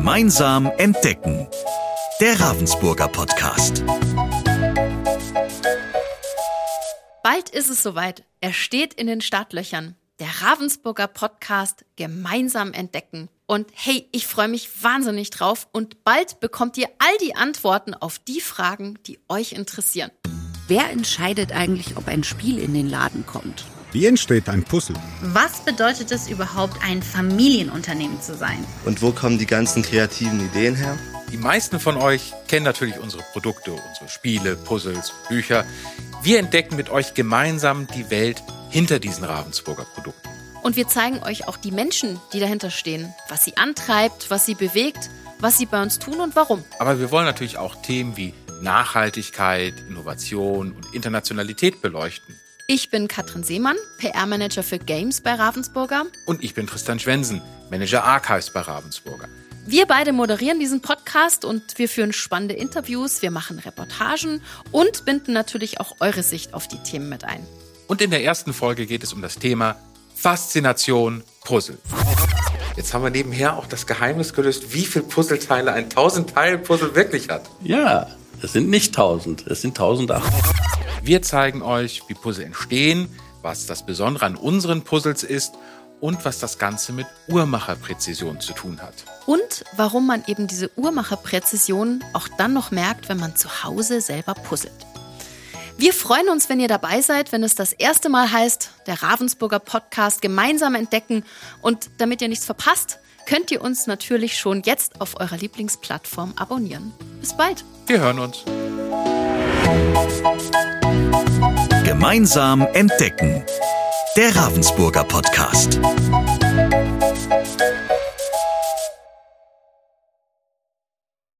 Gemeinsam entdecken. Der Ravensburger Podcast. Bald ist es soweit. Er steht in den Startlöchern. Der Ravensburger Podcast Gemeinsam entdecken. Und hey, ich freue mich wahnsinnig drauf und bald bekommt ihr all die Antworten auf die Fragen, die euch interessieren. Wer entscheidet eigentlich, ob ein Spiel in den Laden kommt? Wie entsteht ein Puzzle? Was bedeutet es überhaupt, ein Familienunternehmen zu sein? Und wo kommen die ganzen kreativen Ideen her? Die meisten von euch kennen natürlich unsere Produkte, unsere Spiele, Puzzles, Bücher. Wir entdecken mit euch gemeinsam die Welt hinter diesen Ravensburger Produkten. Und wir zeigen euch auch die Menschen, die dahinter stehen, was sie antreibt, was sie bewegt, was sie bei uns tun und warum. Aber wir wollen natürlich auch Themen wie Nachhaltigkeit, Innovation und Internationalität beleuchten. Ich bin Katrin Seemann, PR-Manager für Games bei Ravensburger. Und ich bin Tristan Schwensen, Manager Archives bei Ravensburger. Wir beide moderieren diesen Podcast und wir führen spannende Interviews, wir machen Reportagen und binden natürlich auch eure Sicht auf die Themen mit ein. Und in der ersten Folge geht es um das Thema Faszination Puzzle. Jetzt haben wir nebenher auch das Geheimnis gelöst, wie viele Puzzleteile ein 1000-Teil-Puzzle wirklich hat. Ja, es sind nicht 1000, es sind 1800. Wir zeigen euch, wie Puzzle entstehen, was das Besondere an unseren Puzzles ist und was das Ganze mit Uhrmacherpräzision zu tun hat. Und warum man eben diese Uhrmacherpräzision auch dann noch merkt, wenn man zu Hause selber puzzelt. Wir freuen uns, wenn ihr dabei seid, wenn es das erste Mal heißt, der Ravensburger Podcast gemeinsam entdecken. Und damit ihr nichts verpasst, könnt ihr uns natürlich schon jetzt auf eurer Lieblingsplattform abonnieren. Bis bald. Wir hören uns. Gemeinsam entdecken. Der Ravensburger Podcast.